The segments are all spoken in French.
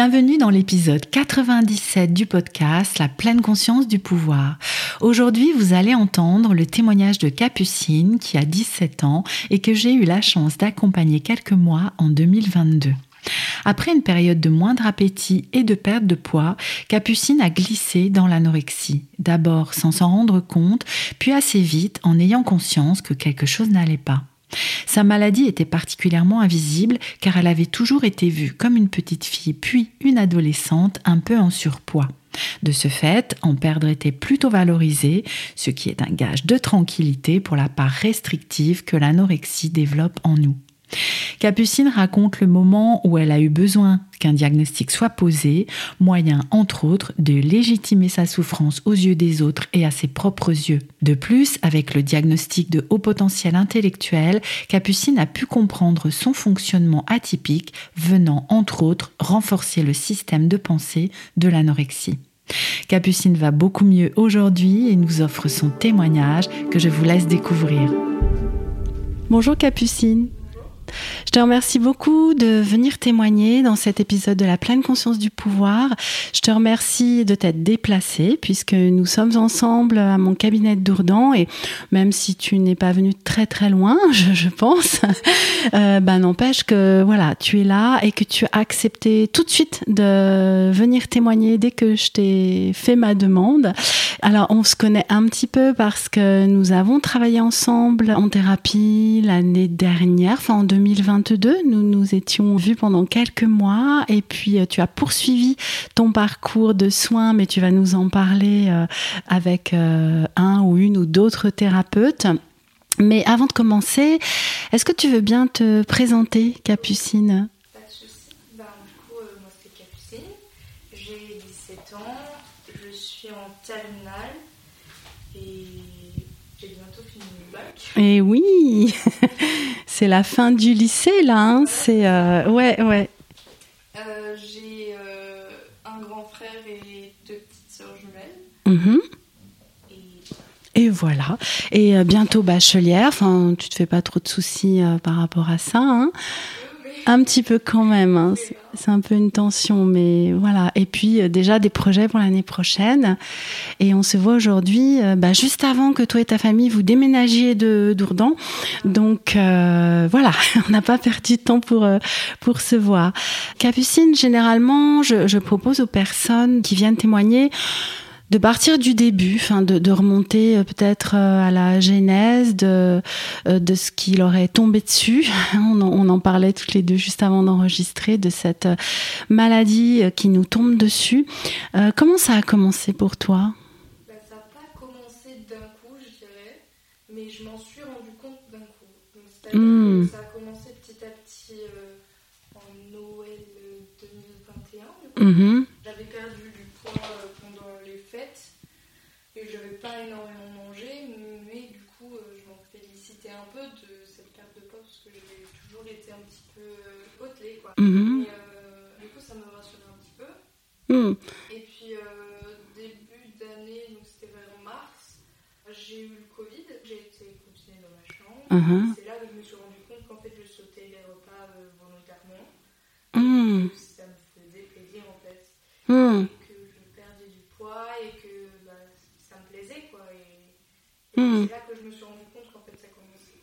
Bienvenue dans l'épisode 97 du podcast La pleine conscience du pouvoir. Aujourd'hui, vous allez entendre le témoignage de Capucine qui a 17 ans et que j'ai eu la chance d'accompagner quelques mois en 2022. Après une période de moindre appétit et de perte de poids, Capucine a glissé dans l'anorexie. D'abord sans s'en rendre compte, puis assez vite en ayant conscience que quelque chose n'allait pas. Sa maladie était particulièrement invisible car elle avait toujours été vue comme une petite fille puis une adolescente un peu en surpoids. De ce fait, en perdre était plutôt valorisé, ce qui est un gage de tranquillité pour la part restrictive que l'anorexie développe en nous. Capucine raconte le moment où elle a eu besoin qu'un diagnostic soit posé, moyen entre autres de légitimer sa souffrance aux yeux des autres et à ses propres yeux. De plus, avec le diagnostic de haut potentiel intellectuel, Capucine a pu comprendre son fonctionnement atypique venant entre autres renforcer le système de pensée de l'anorexie. Capucine va beaucoup mieux aujourd'hui et nous offre son témoignage que je vous laisse découvrir. Bonjour Capucine. Je te remercie beaucoup de venir témoigner dans cet épisode de la pleine conscience du pouvoir. Je te remercie de t'être déplacé puisque nous sommes ensemble à mon cabinet de Dourdan et même si tu n'es pas venu très très loin, je, pense, euh, bah, n'empêche que voilà, tu es là et que tu as accepté tout de suite de venir témoigner dès que je t'ai fait ma demande. Alors on se connaît un petit peu parce que nous avons travaillé ensemble en thérapie l'année dernière, enfin en 2022. Nous nous étions vus pendant quelques mois et puis euh, tu as poursuivi ton parcours de soins, mais tu vas nous en parler euh, avec euh, un ou une ou d'autres thérapeutes. Mais avant de commencer, est-ce que tu veux bien te présenter, Capucine? Pas de soucis. Ben, du coup, moi c'est Capucine, j'ai 17 ans, je suis en Et oui c'est la fin du lycée là. Hein. C'est euh, ouais, ouais. Euh, j'ai euh, un grand frère et deux petites sœurs jumelles. Mhm. Et... voilà. Et bientôt bachelière. Enfin, tu te fais pas trop de soucis par rapport à ça. Hein. Un petit peu quand même. Hein. C'est un peu une tension, mais voilà. Et puis euh, déjà des projets pour l'année prochaine. Et on se voit aujourd'hui, euh, bah, juste avant que toi et ta famille vous déménagiez de Dourdan. Donc euh, voilà, on n'a pas perdu de temps pour pour se voir. Capucine, généralement, je, je propose aux personnes qui viennent témoigner de partir du début, enfin de, de remonter euh, peut-être euh, à la genèse de, euh, de ce qui leur est tombé dessus. On en, on en parlait toutes les deux juste avant d'enregistrer de cette maladie qui nous tombe dessus. Euh, comment ça a commencé pour toi? Bah, ça n'a pas commencé d'un coup, je dirais, mais je m'en suis rendu compte d'un coup. Donc, Mm. que ça a commencé petit à petit euh, en Noël euh, 2021. du coup. Mhm. J'avais perdu du poids euh, pendant les fêtes et j'avais pas énormément mangé, mais du coup, euh, je m'en félicitais un peu de cette perte de poids parce que j'ai toujours été un petit peu euh, Mhm. Et, euh, du coup, ça me rassurait un petit peu. Mhm. Et puis euh, début d'année, donc c'était vers mars, j'ai eu le Covid, j'ai été confinée dans ma chambre. Mhm. C'est là que je me suis rendu compte qu'en fait je sautais les repas euh, volontairement, Mhm. que ça me faisait plaisir en fait, et que je perdais du poids et que bah, ça me plaisait quoi. Et, et c'est là que je me suis rendu compte qu'en fait ça commençait.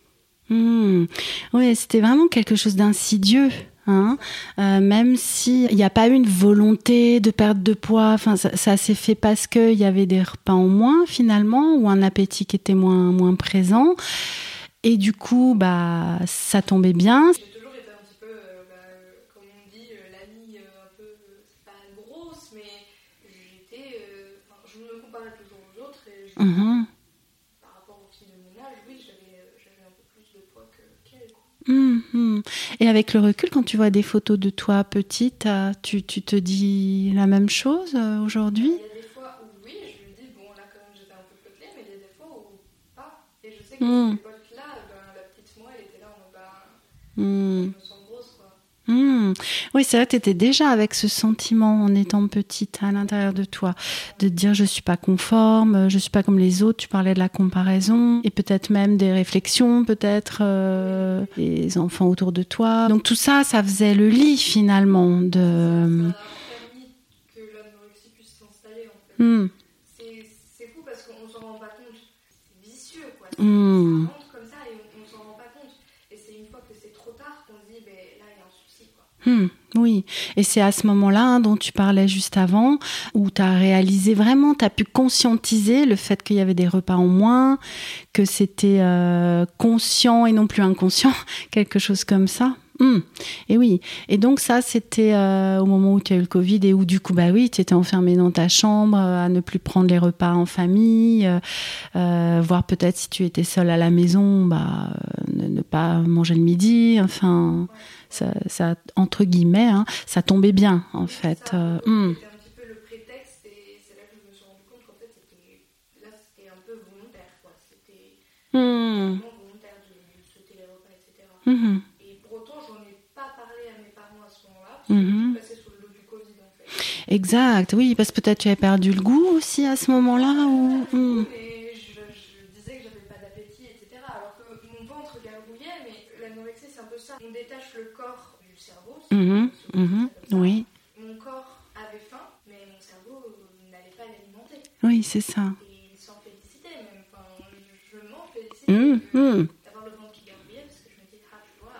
Hmm. Oui, c'était vraiment quelque chose d'insidieux. Hein Euh, même s'il n'y a pas eu une volonté de perte de poids, enfin, ça, ça s'est fait parce qu'il y avait des repas en moins finalement, ou un appétit qui était moins, moins présent. Et du coup, bah, ça tombait bien. J'ai toujours Mhm. Et avec le recul, quand tu vois des photos de toi petite, euh, tu, tu te dis la même chose euh, aujourd'hui? Il y a des fois où oui, je me dis, bon, là quand même j'étais un peu potelée, mais il y a des fois où pas. Et je sais que Mm. cette époque-là, ben, la petite moi, elle était là en mode, bah, Hmm. Oui, c'est vrai, tu étais déjà avec ce sentiment en étant petite à l'intérieur de toi, de te dire je suis pas conforme, je suis pas comme les autres. Tu parlais de la comparaison et peut-être même des réflexions, peut-être euh, des enfants autour de toi. Donc tout ça, ça faisait le lit finalement de. C'est fou parce qu'on s'en rend pas compte. C'est vicieux, quoi. Hmm. Ça rentre comme ça et on, on s'en rend pas compte. Et c'est une fois que c'est trop tard qu'on se dit, ben là, il y a un souci, quoi. Hmm, oui, et c'est à ce moment-là hein, dont tu parlais juste avant, où tu as réalisé vraiment, tu as pu conscientiser le fait qu'il y avait des repas en moins, que c'était euh, conscient et non plus inconscient, quelque chose comme ça. Hmm. Et oui, et donc ça c'était euh, au moment où tu as eu le Covid et où du coup bah oui tu étais enfermée dans ta chambre euh, à ne plus prendre les repas en famille, euh, euh, voire peut-être si tu étais seule à la maison bah ne, ne pas manger le midi, enfin ça, ça entre guillemets hein, ça tombait bien en fait. Ça, euh, C'était Exact, oui, parce que peut-être tu avais perdu le goût aussi à ce moment-là ou. Et je, je disais que j'avais pas d'appétit, etc. Alors que mon ventre gargouillait, mais l'anorexie, c'est un peu ça. On détache le corps du cerveau. Mhm, mhm, oui, Mon corps avait faim, mais mon cerveau n'allait pas l'alimenter. oui, c'est ça. Et il s'en félicitait même. Enfin, je, je m'en félicitais Hmm, que- hmm. d'avoir le ventre qui gargouillait parce que je me dis, ah, tu vois,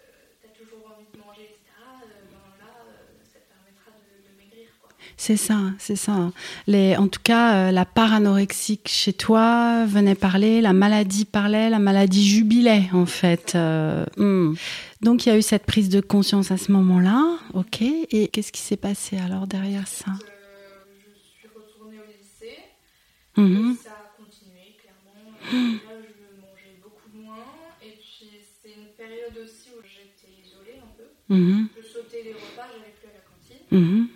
euh, t'as toujours envie de manger, etc. Euh, ben là, euh, ça te permettra de, de maigrir, quoi. C'est ça, c'est ça. Les, en tout cas, euh, la part anorexique chez toi venait parler, la maladie parlait, la maladie jubilait en fait. Euh, hmm. Donc il y a eu cette prise de conscience à ce moment-là, ok. Et qu'est-ce qui s'est passé alors derrière ça? Je suis retournée au lycée. Mhm. Ça a continué, clairement. Là, je mangeais beaucoup moins. Et puis, c'est une période aussi où j'étais isolée un peu. Mhm. Je sautais les repas, j'allais plus à la cantine. Mhm.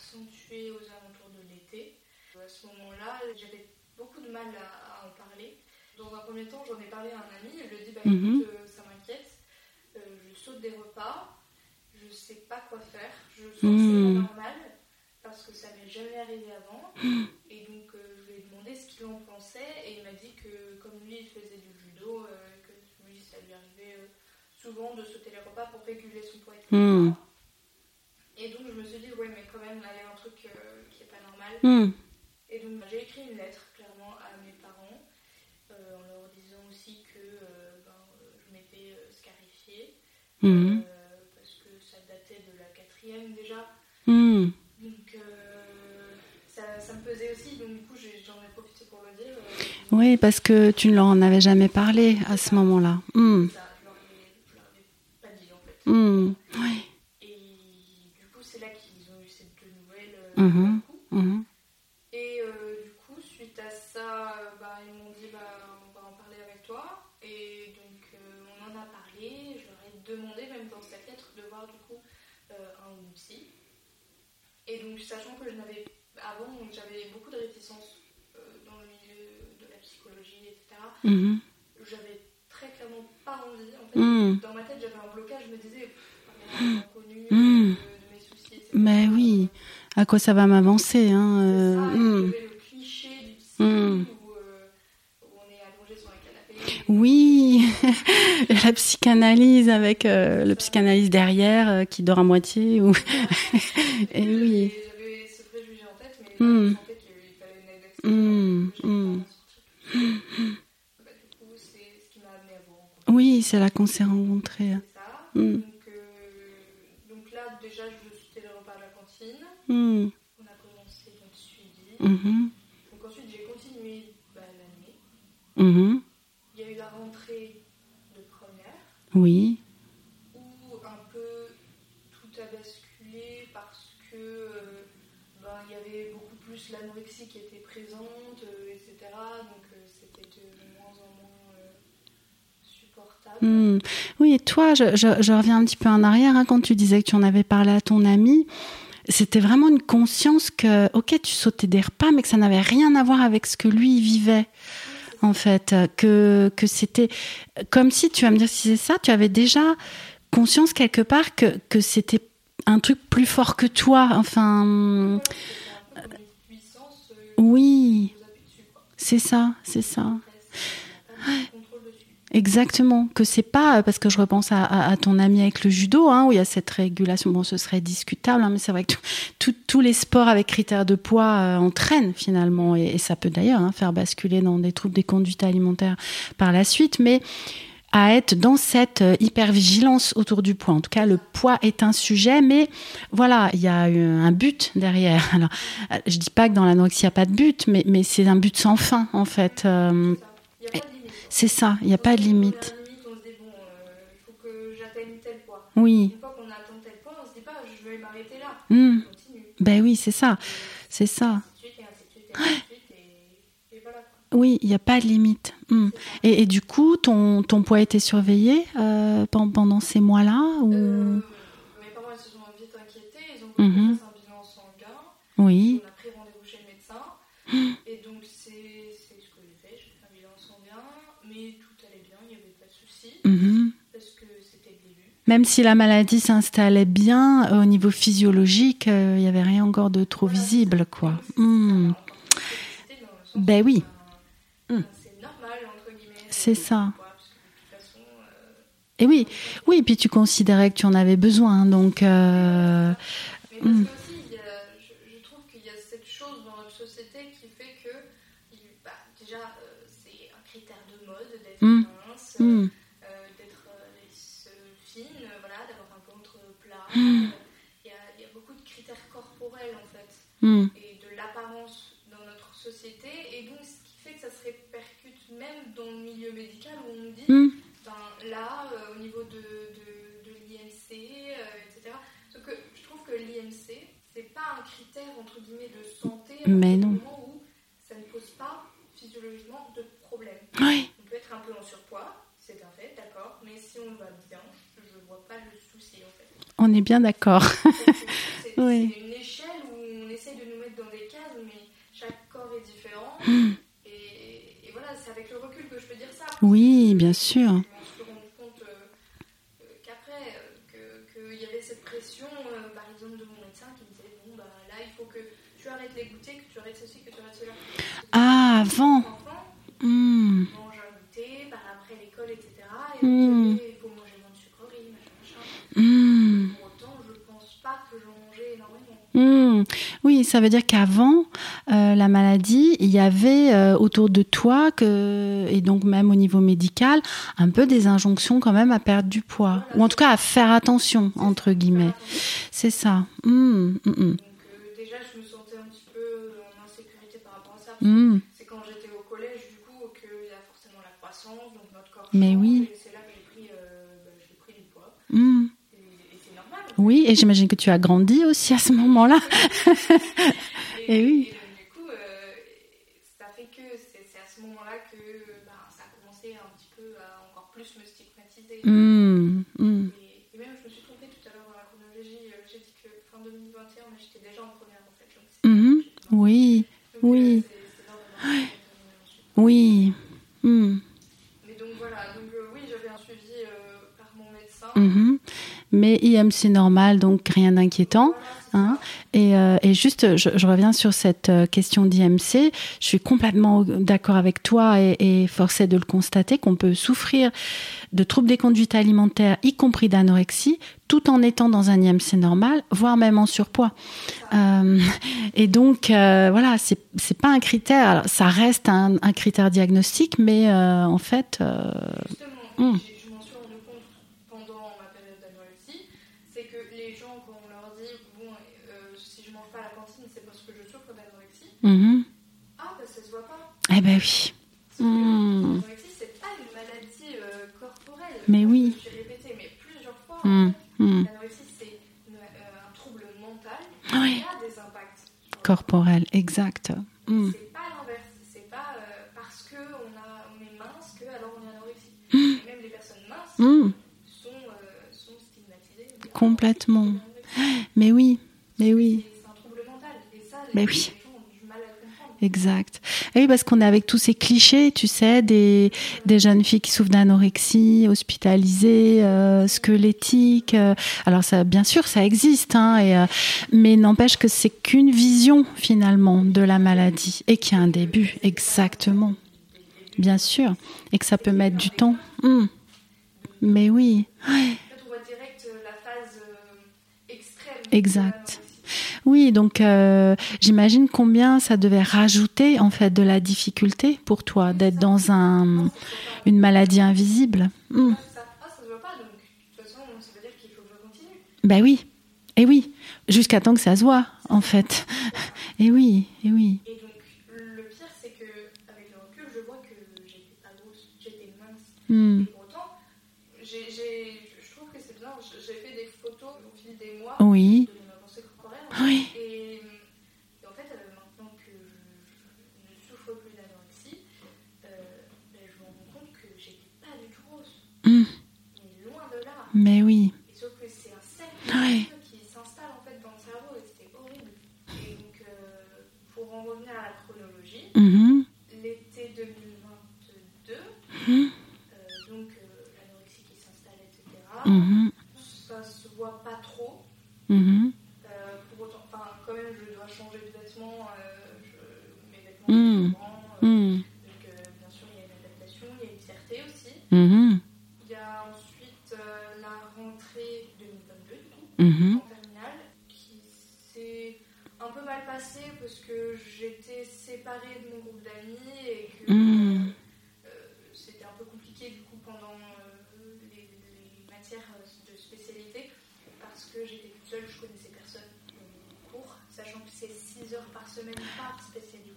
Accentué aux alentours de l'été. À ce moment-là, j'avais beaucoup de mal à, à en parler. Dans un premier temps, j'en ai parlé à un ami. Lui ai dit bah, Mhm. écoute, euh, ça m'inquiète. Euh, je saute des repas. Je sais pas quoi faire. Je sens que c'est Mhm. pas normal. Parce que ça m'est jamais arrivé avant. Et donc, euh, je lui ai demandé ce qu'il en pensait. Et il m'a dit que, comme lui, il faisait du judo, que lui, ça lui arrivait souvent de sauter les repas pour réguler son poids. Et donc je me suis dit, ouais, mais quand même, là, il y a un truc euh, qui est pas normal. Mhm. Et donc j'ai écrit une lettre, clairement, à mes parents, euh, en leur disant aussi que euh, ben, je m'étais scarifiée, euh, parce que ça datait de la quatrième déjà. Mhm. Donc ça me pesait aussi, donc du coup j'en ai profité pour le dire. Oui, parce que tu ne leur en avais jamais parlé à ce moment-là. Hmm, ça, je leur ai, je leur avais pas dit en fait. hmm, oui. Et du coup, c'est là qu'ils ont eu ces deux Mhm. mhm. Et euh, du coup, suite à ça, euh, bah, ils m'ont dit bah, on va en parler avec toi. Et donc, euh, on en a parlé. Je leur ai demandé, même dans cette lettre, de voir du coup euh, un psy. Et donc, sachant que je n'avais. Avant, j'avais beaucoup de réticences dans le milieu de la psychologie, etc. Mhm. J'avais très clairement pas envie. En fait, dans ma tête, j'avais un blocage. Je me disais, pff, à un inconnu, Mais oui, à quoi ça va m'avancer hein, euh, ça, hmm. avait le cliché du psy Mm. où, où on est sur canapé. Oui, la psychanalyse avec euh, le psychanalyste derrière euh, qui dort à moitié. Ou... Et oui. J'avais ce préjugé en tête, mais Mm. je sentais qu'il fallait une. Mm, mm. Bah, du coup, c'est ce qui m'a amené à vous rencontrer. Oui, c'est là qu'on s'est rencontrés. C'est ça? Mm. Donc, euh, donc là, déjà, je c'était le repas de la On a commencé notre suivi. mhm, Donc ensuite, j'ai continué bah, l'année. mhm. Il y a eu la rentrée de première. Oui, où un peu tout a basculé parce que euh, ben, il y avait beaucoup plus l'anorexie qui était présente, euh, etc. Donc euh, c'était de moins en moins supportable. Hmm. Oui, et toi, je, je- je reviens un petit peu en arrière, hein, quand tu disais que tu en avais parlé à ton ami, c'était vraiment une conscience que, ok, tu sautais des repas, mais que ça n'avait rien à voir avec ce que lui vivait, en fait, euh, que, que c'était comme si, tu vas me dire si c'est ça, tu avais déjà conscience quelque part que, que c'était un truc plus fort que toi, enfin, Ouais, euh, oui, c'est ça, c'est ça. Après, Exactement, que c'est pas euh, parce que je repense à, à- à ton ami avec le judo, hein, où il y a cette régulation. Bon, ce serait discutable, hein, mais c'est vrai que tous les sports avec critères de poids euh, entraînent finalement, et, et ça peut d'ailleurs hein, faire basculer dans des troubles des conduites alimentaires par la suite. Mais à être dans cette euh, hypervigilance autour du poids. En tout cas, le poids est un sujet, mais voilà, il y a un but derrière. Alors, je dis pas que dans l'anorexie il n'y a pas de but, mais, mais c'est un but sans fin en fait. Euh, Il a pas. C'est ça, il n'y a pas de limite. On se dit, bon, euh, il faut que j'atteigne tel poids. Oui. Une fois qu'on atteint tel point, on se dit pas, je vais m'arrêter là. On continue. Ben oui, c'est ça, c'est ça. Oui, il n'y a pas de limite. Hmm. Et, et du coup, ton, ton poids était surveillé euh, pen- pendant ces mois-là ou... Euh, mes parents se sont vite inquiétés, ils ont voulu fasse un bilan sanguin. Oui. On a pris rendez-vous chez le médecin. Et donc, c'est c'est ce que j'ai fait. J'ai fait un bilan sanguin, mais tout allait bien, il n'y avait pas Mhm. parce que. Même si la maladie s'installait bien euh, au niveau physiologique, euh, il n'y avait rien encore de trop Voilà, visible, quoi. Hmm. sens Ben oui. Hmm. C'est normal, entre guillemets. C'est ça. euh, Et oui, oui, et puis tu considérais que tu en avais besoin, donc... euh, Mais parce Mm. que aussi, il y a- je, je trouve qu'il y a cette chose dans notre société qui fait que, bah, déjà, euh, c'est un critère de mode d'être mince, hmm, euh, d'être euh, lisse, euh, fine, euh, voilà, d'avoir un ventre Il y, a, il y a beaucoup de critères corporels en fait hmm, et de l'apparence dans notre société, et donc ce qui fait que ça se répercute même dans le milieu médical où on dit est bien d'accord. C'est Oui. une échelle où on essaie de nous mettre dans des cases, mais chaque corps est différent. Et, et voilà, c'est avec le recul que je peux dire ça. Oui, bien sûr. Je m'en suis rendu compte euh, euh, qu'après, euh, que- qu'il y avait cette pression, euh, par exemple, de mon médecin qui me disait Bon, bah là, il faut que tu arrêtes les goûters, que tu arrêtes ceci, que tu arrêtes cela. Ah, avant. Enfant, Hmm, mange un goûter, par après l'école, etc. Et Mm. il faut manger moins de sucreries, machin, machin. hmm. Pour autant, je pense pas que j'en mangeais énormément. Hmm. Oui, ça veut dire qu'avant euh, la maladie, il y avait euh, autour de toi, que, et donc même au niveau médical, un peu des injonctions quand même à perdre du poids, ou en tout cas à faire attention, entre guillemets. C'est ça. Hmm, hmm, hmm. Donc euh, déjà, je me sentais un petit peu en Hmm. C'est quand j'étais au collège, du coup, qu'il y a forcément la croissance, donc notre corps Mais change, oui. et c'est là que j'ai pris, euh, bah, j'ai pris du poids. Hmm. Et, et c'est normal. Oui, et j'imagine que tu as grandi aussi à ce moment-là. Et, Et oui. et donc, du coup, euh, ça fait que c'est à ce moment-là que bah, ça a commencé un petit peu à encore plus me stigmatiser. Hmm, hmm. Et, et même, je me suis trompée tout à l'heure dans la chronologie. euh, J'ai dit que fin 2021, mais j'étais déjà en première en fait. Donc, Mhm. Oui, donc, oui. euh, oui. Hmm. Mais donc voilà, donc euh, oui, j'avais un suivi euh, par mon médecin. Mais IMC normal, donc rien d'inquiétant. Hein. Et, euh, et juste, je, je reviens sur cette euh, question d'IMC. Je suis complètement d'accord avec toi et, et forcée de le constater qu'on peut souffrir de troubles des conduites alimentaires, y compris d'anorexie, tout en étant dans un IMC normal, voire même en surpoids. Euh, et donc, euh, voilà, c'est pas un critère. Alors, ça reste un, un critère diagnostique, mais euh, en fait, euh, Justement, Mm. j'ai- je m'en suis rendu compte pendant ma période d'anorexie, c'est que les gens, quand on leur dit, bon, euh, si je mange pas à la cantine, c'est parce que je souffre mhm. ah, bah ça se voit pas. eh ben oui. Parce que Mm. L'anorexie, c'est pas une maladie euh, corporelle. Mais oui. Suis répétée, mais plusieurs fois. Mm, mm. L'anorexie, c'est une- euh, un trouble mental Oui. qui a des impacts. sur le Corporel, exact. C'est pas l'inverse. C'est pas euh, parce qu'on on est mince que alors on est anorexique. Et même les personnes minces sont, euh, sont stigmatisées. Ah, Complètement. c'est. Mais oui, mais oui. C'est c'est un trouble mental. Et ça, Mais oui. les gens ont du mal à le comprendre. Exact. Et oui, parce qu'on est avec tous ces clichés, tu sais, des, des jeunes filles qui souffrent d'anorexie, hospitalisées, euh, squelettiques. euh, alors ça, bien sûr, ça existe, hein, et, euh, mais n'empêche que c'est qu'une vision finalement de la maladie et qu'il y a un début, exactement. Bien sûr, et que ça peut mettre du temps. Hmm. Mais oui, Exact. Oui. Donc euh, j'imagine combien ça devait rajouter en fait de la difficulté pour toi d'être dans un une maladie invisible. Ça, ça se voit pas, donc de toute façon, ça veut dire qu'il faut que je continue. Ben oui, et oui, jusqu'à temps que ça se voit, en fait. Et oui, et oui. Et donc, le pire, c'est que avec le recul, je vois que j'étais pas grosse, j'étais mince. Hmm. Et pourtant, j'ai, j'ai- je trouve que c'est bien, j'ai fait des photos au fil des mois Oui, de. Oui, Et, et en fait, euh, maintenant que je, ne souffre plus d'anorexie, euh, ben, je me rends compte que j'étais pas du tout grosse. Hmm. Mais loin de là. mais oui, Et sauf que c'est un cercle Ouais. vicieux qui s'installe en fait dans le cerveau et c'était horrible. Et donc, euh, pour en revenir à la chronologie, Mhm. l'été 2022, Mhm. donc l'anorexie qui s'installe, etc. Mhm. Ça se voit pas trop. Euh, pour autant, enfin, quand même, je dois changer de vêtements. euh, je- mes vêtements sont grands. Donc, euh, bien sûr, il y a une adaptation, il y a une fierté aussi. Mhm. Il y a ensuite euh, la rentrée 2022, du coup. Mhm. en terminale qui s'est un peu mal passé parce que j'étais séparée de mon groupe d'amis et que Mm. euh, c'était un peu compliqué du coup pendant euh, les, les matières de spécialité parce que j'étais toute seule, je connaissais personne au cours, sachant que c'est 6 heures par semaine par spécialité.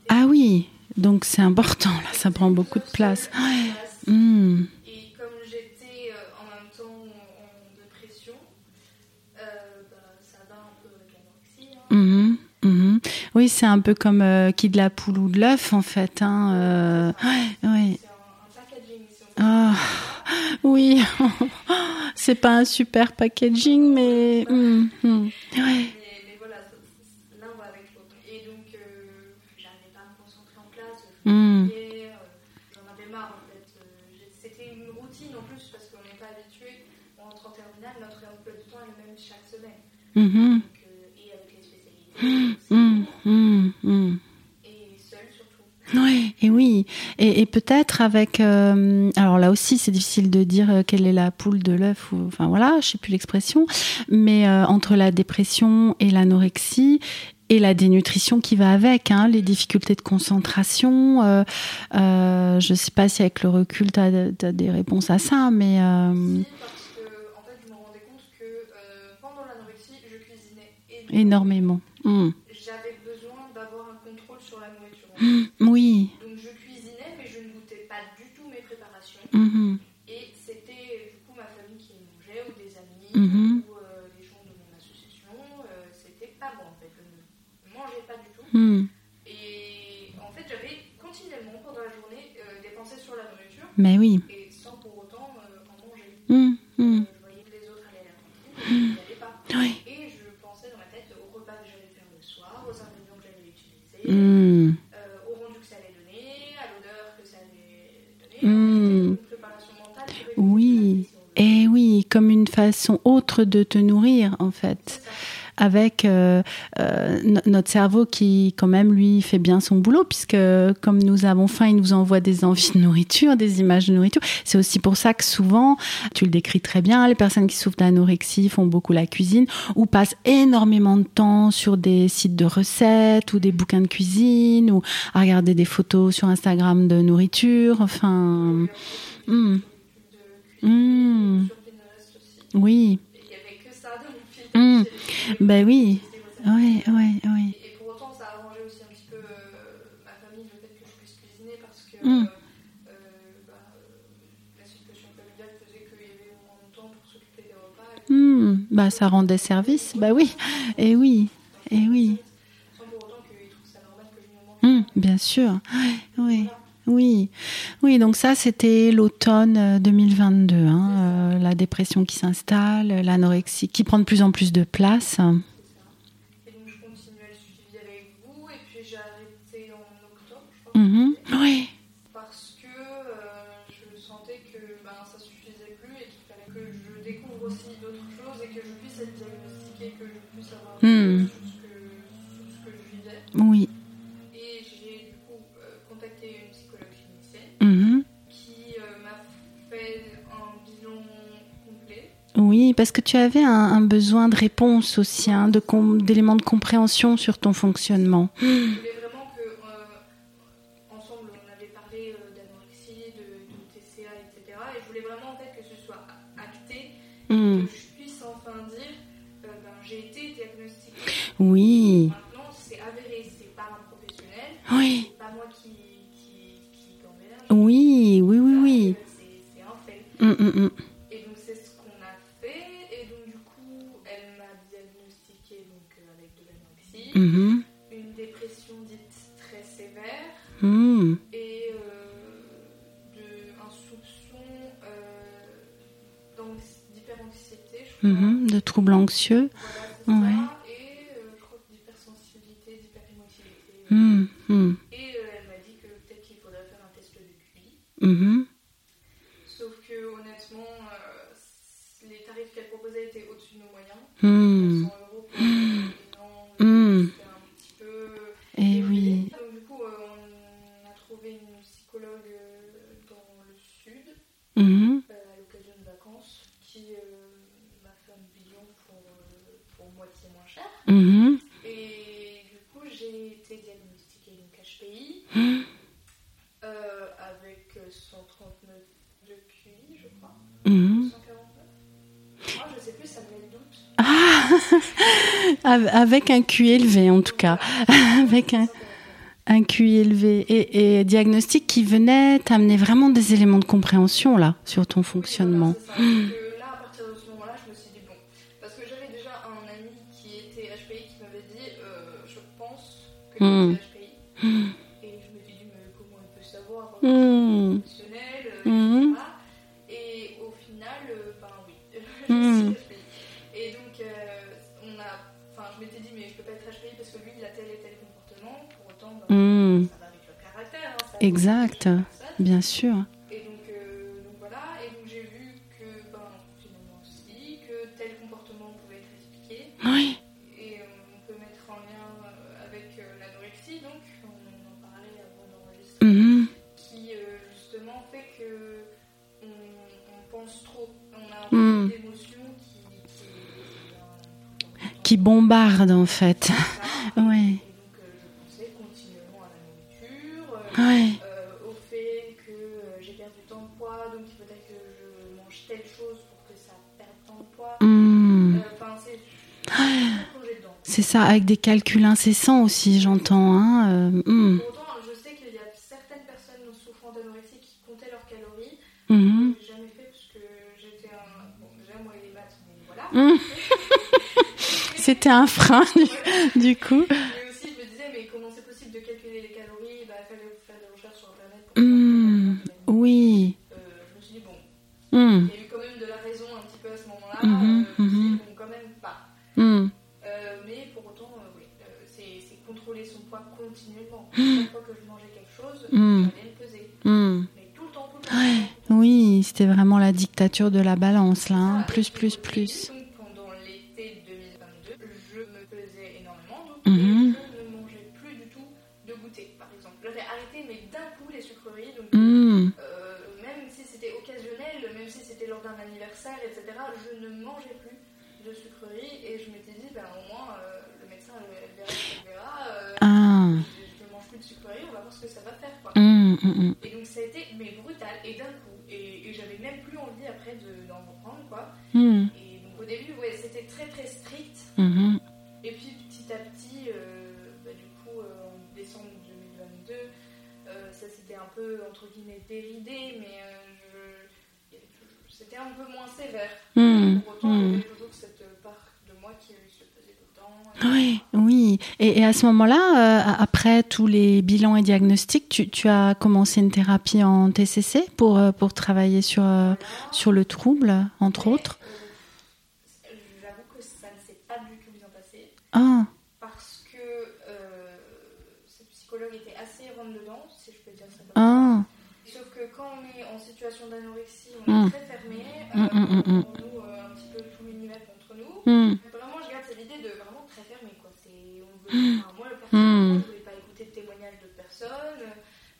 Ah oui, donc c'est important, là, ça prend beaucoup de place. Ouais. Hmm. Et comme j'étais euh, en même temps en, en dépression, euh, bah, ça va un peu avec l'anorexie. hein. Mhm. Mhm. Oui, c'est un peu comme euh, qui de la poule ou de l'œuf, en fait. Hein, euh, ouais, ouais. Ah, oui, c'est pas un super packaging, mais. hmm, hmm. Ouais. mais, mais voilà, ça- ça- l'un va avec l'autre. Et donc, euh, j'arrivais pas à me concentrer en classe. Je Mm. m'ennuyais, euh, J'en avais marre en fait. Euh, j'ai- C'était une routine en plus parce qu'on n'est pas habitué. On rentre en terminale, notre emploi du temps est le même chaque semaine. Mhm. Donc, euh, et avec les spécialités, c'est Hmm, lourd. hmm, hmm. Et seul surtout. Oui, et oui, et, et peut-être avec, euh, alors là aussi c'est difficile de dire euh, quelle est la poule de l'œuf, enfin voilà, je sais plus l'expression, mais euh, entre la dépression et l'anorexie et la dénutrition qui va avec, hein, les difficultés de concentration, euh, euh, je sais pas si avec le recul tu as, des réponses à ça, mais euh, Si, parce que en fait, je me rendais compte que euh, pendant l'anorexie, je cuisinais énormément. Hmm. J'avais besoin d'avoir un contrôle sur la nourriture. Oui. Donc je cuisinais, mais je ne goûtais pas du tout mes préparations. Mhm. Et c'était du coup ma famille qui les mangeait, ou des amis, Mhm. ou euh, les gens de mon association. Euh, c'était pas bon en fait, je ne mangeais pas du tout. Et en fait, j'avais continuellement pendant la journée euh, des pensées sur la nourriture, Mais oui. et sans pour autant euh, en manger. Mhm. Euh, Mhm. je voyais que les autres allaient à la cantine, mais je n'y allais pas. Oui. Et je pensais dans ma tête au repas que j'allais faire le soir, aux ingrédients que j'allais Mhm. euh, au rendu que ça allait donner, à l'odeur que ça allait donner. Mm. Une préparation mentale Oui. Et oui, comme une façon autre de te nourrir, en fait. Avec euh, euh, no- notre cerveau qui, quand même, lui, fait bien son boulot, puisque comme nous avons faim, il nous envoie des envies de nourriture, des images de nourriture. C'est aussi pour ça que souvent, tu le décris très bien, les personnes qui souffrent d'anorexie font beaucoup la cuisine ou passent énormément de temps sur des sites de recettes ou des bouquins de cuisine ou à regarder des photos sur Instagram de nourriture. Enfin, Pinterest aussi. oui, Et il n'y avait que ça ben oui, j'ai- oui, oui, oui. Et pour autant, ça a arrangé aussi un petit peu euh, ma famille, le fait que je puisse cuisiner parce que Mm. euh, euh, bah, la situation familiale faisait qu'il y avait moins de temps pour s'occuper des repas. Et Hmm, bah ça rendait service, bah oui, et oui, et oui, Sans pour autant qu'ils trouvent ça normal que je me mange. Hmm, bien sûr, oui, oui, oui. Donc ça, c'était l'automne euh, 2022, hein, euh, la dépression qui s'installe, l'anorexie qui prend de plus en plus de place. Et donc, je continuais le suivi avec vous. Et puis, j'ai arrêté en octobre, je crois. Mhm, Oui, Parce que euh, je sentais que ben, ça suffisait plus et qu'il fallait que je découvre aussi d'autres choses et que je puisse être diagnostiquée, que je puisse avoir sur, ce que, ce que je vivais. oui, oui, parce que tu avais un, un besoin de réponse aussi, hein, de com- d'éléments de compréhension sur ton fonctionnement. Je voulais vraiment que, euh, ensemble, on avait parlé euh, d'anorexie, de, de TCA, etc. Et je voulais vraiment en fait que ce soit acté, Hmm, que je puisse enfin dire euh, ben, j'ai été diagnostiquée. Oui, Maintenant, c'est avéré, c'est par un professionnel, oui, c'est pas moi qui, qui, oui, oui, oui, oui. C'est c'est un fait. Hmm, hmm, Mhm, une dépression dite très sévère hmm. et euh, de, un soupçon euh, d'hyperanxiété, je crois. Mhm, de troubles anxieux. Voilà, c'est Ouais. ça. Et euh, je crois que d'hypersensibilité, d'hyperémotivité. Hmm, hmm, Et euh, elle m'a dit que peut-être qu'il faudrait faire un test de QI. mhm. Sauf que honnêtement, euh, c- les tarifs qu'elle proposait étaient au-dessus de nos moyens. Hmm, 900 euros pour un Hmm. c'était un petit peu. Eh élevé. oui. Donc du coup, euh, on a trouvé une psychologue euh, dans le sud Mhm, euh, à l'occasion de vacances qui euh, m'a fait un bilan pour, euh, pour moitié moins cher. mhm, Et du coup, j'ai été diagnostiquée donc HPI Hmm. euh, avec euh, 139 de QI, je crois. mhm. 149. Moi, je sais plus, ça me met le doute. Av- Avec un QI élevé, en tout cas. Avec un, un QI élevé. Et, et diagnostic qui venait t'amener vraiment des éléments de compréhension, là, sur ton fonctionnement. Voilà, parce que lui, il a tel et tel comportement. Pour autant, ben, Hmm. ça va avec le caractère. hein, ça Exact. Bien sûr. Et donc, euh, donc voilà, et donc j'ai vu que ben, finalement aussi, que tel comportement pouvait être expliqué, Oui. et euh, on peut mettre en lien euh, avec euh, l'anorexie, donc on en parlait avant d'enregistrer, Mhm. qui euh, justement fait que on, on pense trop, on a Mm. des émotions qui, qui, Qui bombarde, en fait. ça, avec des calculs incessants aussi, j'entends. Hein, euh, hmm. je sais qu'il y a certaines personnes souffrant d'anorexie qui comptaient leurs calories. Mm -hmm. Je jamais fait parce que j'étais un. Bon, déjà, moi, les maths, mais voilà. Mm. C'était un frein, du, du coup. Mais aussi, je me disais, mais comment c'est possible de calculer les calories? Bah, il bah, fallait faire des recherches sur Internet. Pour hmm. oui. Euh, je me suis dit, bon. Hmm. Il y a eu quand même de la raison un petit peu à ce moment-là. -hmm, euh, -hmm. bon, quand même, pas. Bah, poids continuellement. Mhm. Chaque fois que je mangeais quelque chose, Mhm. j'allais me peser. Mhm. Mais tout le temps, tout le temps. Ouais. le. Oui, c'était vraiment la dictature de la balance là. hein. Plus, plus, plus. donc, pendant l'été 2022, je me pesais énormément, donc, Mhm. je ne mangeais plus du tout de goûter, par exemple. J'avais arrêté, mais d'un coup, les sucreries, donc euh, même si c'était occasionnel, même si c'était lors d'un anniversaire, etc., je ne mangeais plus de sucreries, et je m'étais dit, ben, au moins, euh, le médecin, elle verra ce quoi. Mhm, mhm. Et donc ça a été mais brutal et d'un coup et, et j'avais même plus envie après de- d'en reprendre quoi. Et donc au début ouais c'était très très strict et puis petit à petit euh, bah, du coup euh, en décembre 2022 euh, ça s'était un peu entre guillemets déridé mais c'était un peu moins sévère. Pour autant il y Mhm. avait toujours cette part de moi qui se faisait tout le temps. Oui. Et, et à ce moment-là, euh, après tous les bilans et diagnostics, tu, tu as commencé une thérapie en TCC pour, euh, pour travailler sur, euh, sur le trouble, entre Mais, autres euh, J'avoue que ça ne s'est pas du tout bien passé. Ah, parce que euh, cette psychologue était assez rentre dedans, si je peux dire ça comme ah, ça. Sauf que quand on est en situation d'anorexie, on Mm. est très fermé, Mm, euh, mm, mm, on nous un petit peu tout l'univers contre nous. hmm, Vraiment, je garde cette idée de vraiment très fermé. Quoi. C'est, on veut, Mm. Enfin, moi, personnellement, je voulais pas écouter de témoignages d'autres personnes.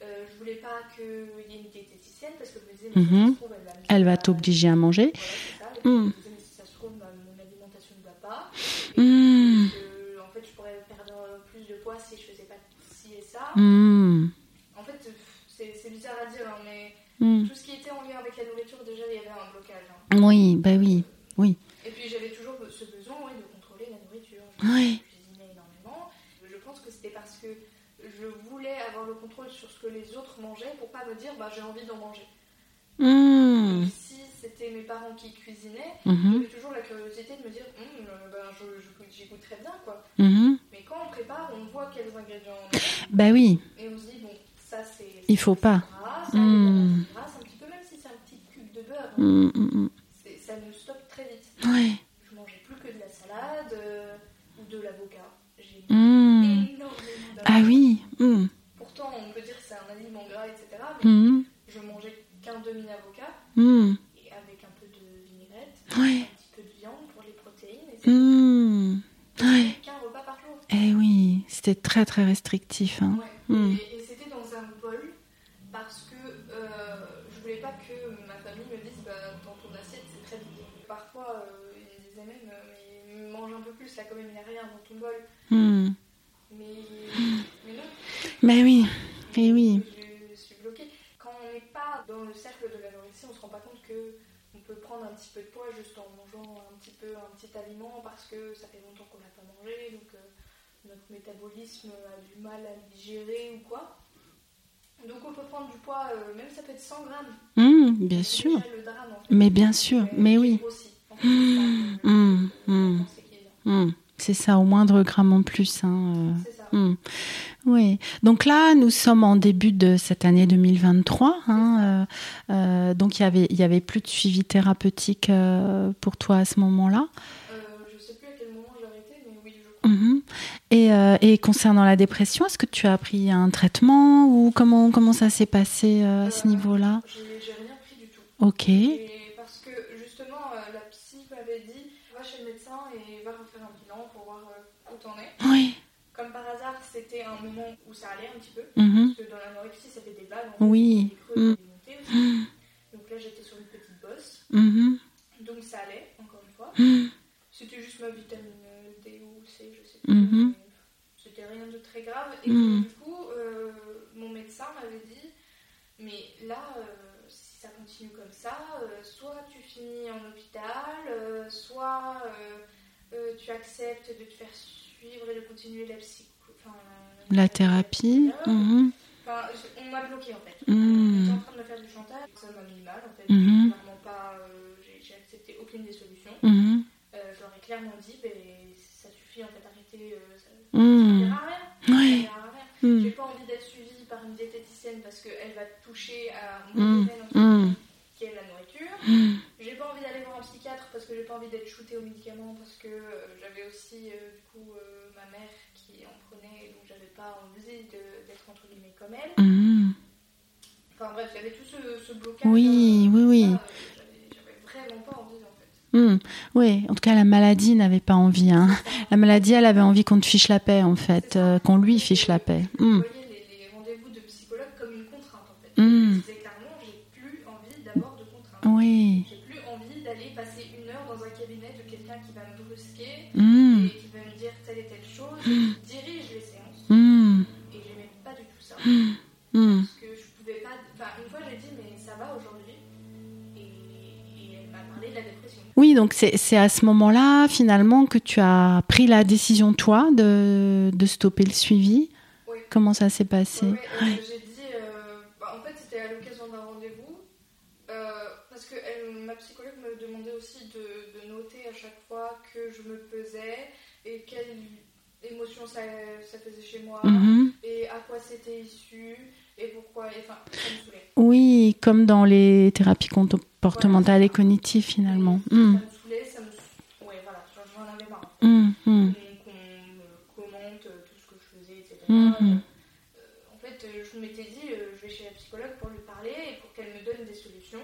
Euh, je voulais pas qu'il y ait une diététicienne parce que je me disais, mais si Mhm. ça se trouve, elle elle va t'obliger à manger. Voilà, ça. Mm. je me disais, mais si ça se trouve, ma- mon alimentation ne va pas. Et Hmm, que, en fait, je pourrais perdre plus de poids si je faisais pas ci et ça. hmm, En fait, c'est bizarre à dire, hein, mais hmm. tout ce qui était en lien avec la nourriture, déjà, il y avait un blocage. hein. Oui, bah oui, oui. Et puis, j'avais toujours ce besoin ouais, de contrôler la nourriture. Ouais. Je cuisinais énormément. Je pense que c'était parce que je voulais avoir le contrôle sur ce que les autres mangeaient pour pas me dire, bah, j'ai envie d'en manger. Hmm, si c'était mes parents qui cuisinaient, mhm, j'avais toujours la curiosité de me dire, Hum, euh, ben, j'y goûte très bien, quoi. mhm. Mais quand on prépare, on voit quels ingrédients on a. Bah oui, Et on se dit, bon, ça c'est. Il faut pas. Gras, ça Mm. gras, un petit peu, même si c'est un petit cube de beurre, hein, Hmm, hmm, hmm. ça nous stoppe très vite. Ouais. Je mangeais plus que de la salade euh, ou de l'avocat. J'ai Hmm. énormément. Ah oui. Hmm, Pourtant, on peut dire que c'est un aliment gras, etc. Mais hmm, je mangeais qu'un demi-avocat hmm. et avec un peu de vinaigrette, Ouais. un petit peu de viande pour les protéines. Et c'est Hmm. Ouais. qu'un repas par jour. Eh oui, c'était très très restrictif. hein. Ouais. Et, et c'était dans un bol parce que euh, je voulais pas que ma famille me dise bah, dans ton assiette c'est très vide. Parfois euh, ils disaient même mais mange un peu plus là quand même il n'y a rien dans ton bol. Mais. Mais oui, eh oui. Je suis bloquée. Quand on n'est pas dans le cercle de l'anorexie, on se rend pas compte que on peut prendre un petit peu de poids juste en mangeant un petit peu un petit aliment parce que ça fait longtemps qu'on n'a pas mangé donc euh, notre métabolisme a du mal à le digérer ou quoi. Donc on peut prendre du poids, euh, même ça peut être 100 grammes. Hmm, bien C'est sûr. déjà le drame, en fait. Mais bien sûr, mais qui oui. c'est ça, au moindre gramme en plus. hein, euh. C'est ça. Hmm. Oui, donc là, nous sommes en début de cette année 2023. hein, euh, euh, donc il y avait, il y avait plus de suivi thérapeutique euh, pour toi à ce moment-là. Euh, je sais plus à quel moment j'ai arrêté, mais oui, je crois. Mhm. Et, euh, et concernant la dépression, est-ce que tu as pris un traitement ou comment, comment ça s'est passé à ce niveau-là? J'ai rien pris du tout. Ok. Et parce que justement, la psy m'avait dit va chez le médecin et va refaire un bilan pour voir où t'en es. Oui. Comme par hasard, c'était un moment où ça allait un petit peu. Mhm. Parce que dans l'anorexie, ça fait des vagues. En fait, Oui. Des creux, Mm. des aussi. Donc là, j'étais sur une petite bosse. Mhm. Donc ça allait, encore une fois. Mhm. C'était juste ma vitamine D ou C, je sais plus. Mhm. mais C'était rien de très grave. Et Mhm. du coup, euh, mon médecin m'avait dit Mais là, euh, si ça continue comme ça, euh, soit tu finis en hôpital, soit tu acceptes de te faire suivre et de continuer la psycho. La thérapie. Mhm. Enfin, je- on m'a bloqué en fait. Hmm. J'étais en train de me faire du chantage, ça m'a mis mal en fait. Mhm. Clairement pas, euh, j'ai accepté aucune des solutions. Mhm. Euh, je leur ai clairement dit, ben, ça suffit en fait, arrêtez, euh, ça, ça Hmm. sert à rien. Ouais. rien. Hmm. J'ai pas envie d'être suivie par une diététicienne parce qu'elle va toucher à mon domaine qui est la nourriture. J'ai pas envie d'aller voir un psychiatre parce que j'ai pas envie d'être shootée aux médicaments parce que euh, j'avais aussi euh, du coup euh, ma mère qui en prenait donc j'avais pas envie d'être entre guillemets comme elle. Hmm. Enfin bref, il y avait tout ce, ce blocage. Oui, euh, oui, oui. J'avais vraiment pas envie en fait. Hmm. Oui, en tout cas, la maladie n'avait pas envie. Hein. La maladie, elle avait envie qu'on te fiche la paix, en fait, euh, qu'on lui fiche la paix. Je Hmm. voyais les, les rendez-vous de psychologue comme une contrainte en fait. Je disais clairement, j'ai plus envie d'avoir de contraintes. Oui. J'ai plus envie d'aller passer une heure dans un cabinet de quelqu'un qui va me brusquer Hmm. et qui va me dire telle et dirige les séances. Hmm. Et j'aimais pas du tout ça. Hmm. Parce que je pouvais pas. Enfin, une fois j'ai dit, mais ça va aujourd'hui? Et, et elle m'a parlé de la dépression. Oui, donc c'est à ce moment-là, finalement, que tu as pris la décision, toi, de, de stopper le suivi? Oui. Comment ça s'est passé? Ouais, euh, j'ai dit. euh, bah, en fait, c'était à l'occasion d'un rendez-vous. euh, parce que elle- ma psychologue me demandait aussi de, de noter à chaque fois que je me pesais et quelle émotion ça, ça faisait chez moi. Mhm. Et à quoi c'était issu. Et pourquoi. et Enfin, ça me saoulait. Oui, comme dans les thérapies comportementales et cognitives, finalement. Ça Hmm. me saoulait, ça me. sou- Ouais, voilà, j'en- avais marre. Hmm. Hmm. Donc on me commente tout ce que je faisais, etc. Mhm. Euh, en fait, euh, je m'étais dit, euh, je vais chez la psychologue pour lui parler et pour qu'elle me donne des solutions.